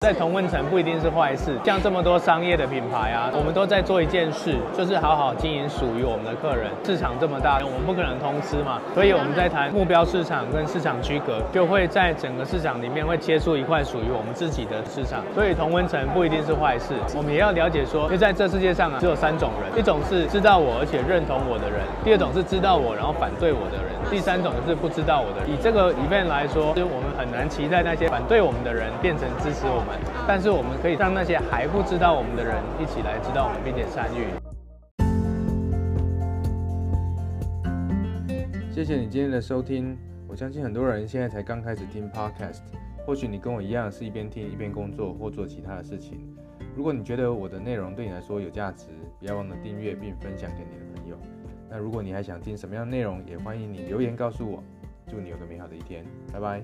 在同温层不一定是坏事，像这么多商业的品牌啊，我们都在做一件事，就是好好经营属于我们的客人。市场这么大，我们不可能通吃嘛，所以我们在谈目标市场跟市场区隔，就会在整个市场里面会切出一块属于我们自己的市场。所以同温层不一定是坏事，我们也要了解说，因为在这世界上啊，只有三种人，一种是知道我而且认同我的人，第二种是知道我然后反对我的人，第三种是不知道我的人。以这个 event 来说，就是我们很难期待那些反对我们的人变成支持我们。但是我们可以让那些还不知道我们的人一起来知道我们，并且参与。谢谢你今天的收听。我相信很多人现在才刚开始听 Podcast，或许你跟我一样是一边听一边工作或做其他的事情。如果你觉得我的内容对你来说有价值，不要忘了订阅并分享给你的朋友。那如果你还想听什么样的内容，也欢迎你留言告诉我。祝你有个美好的一天，拜拜。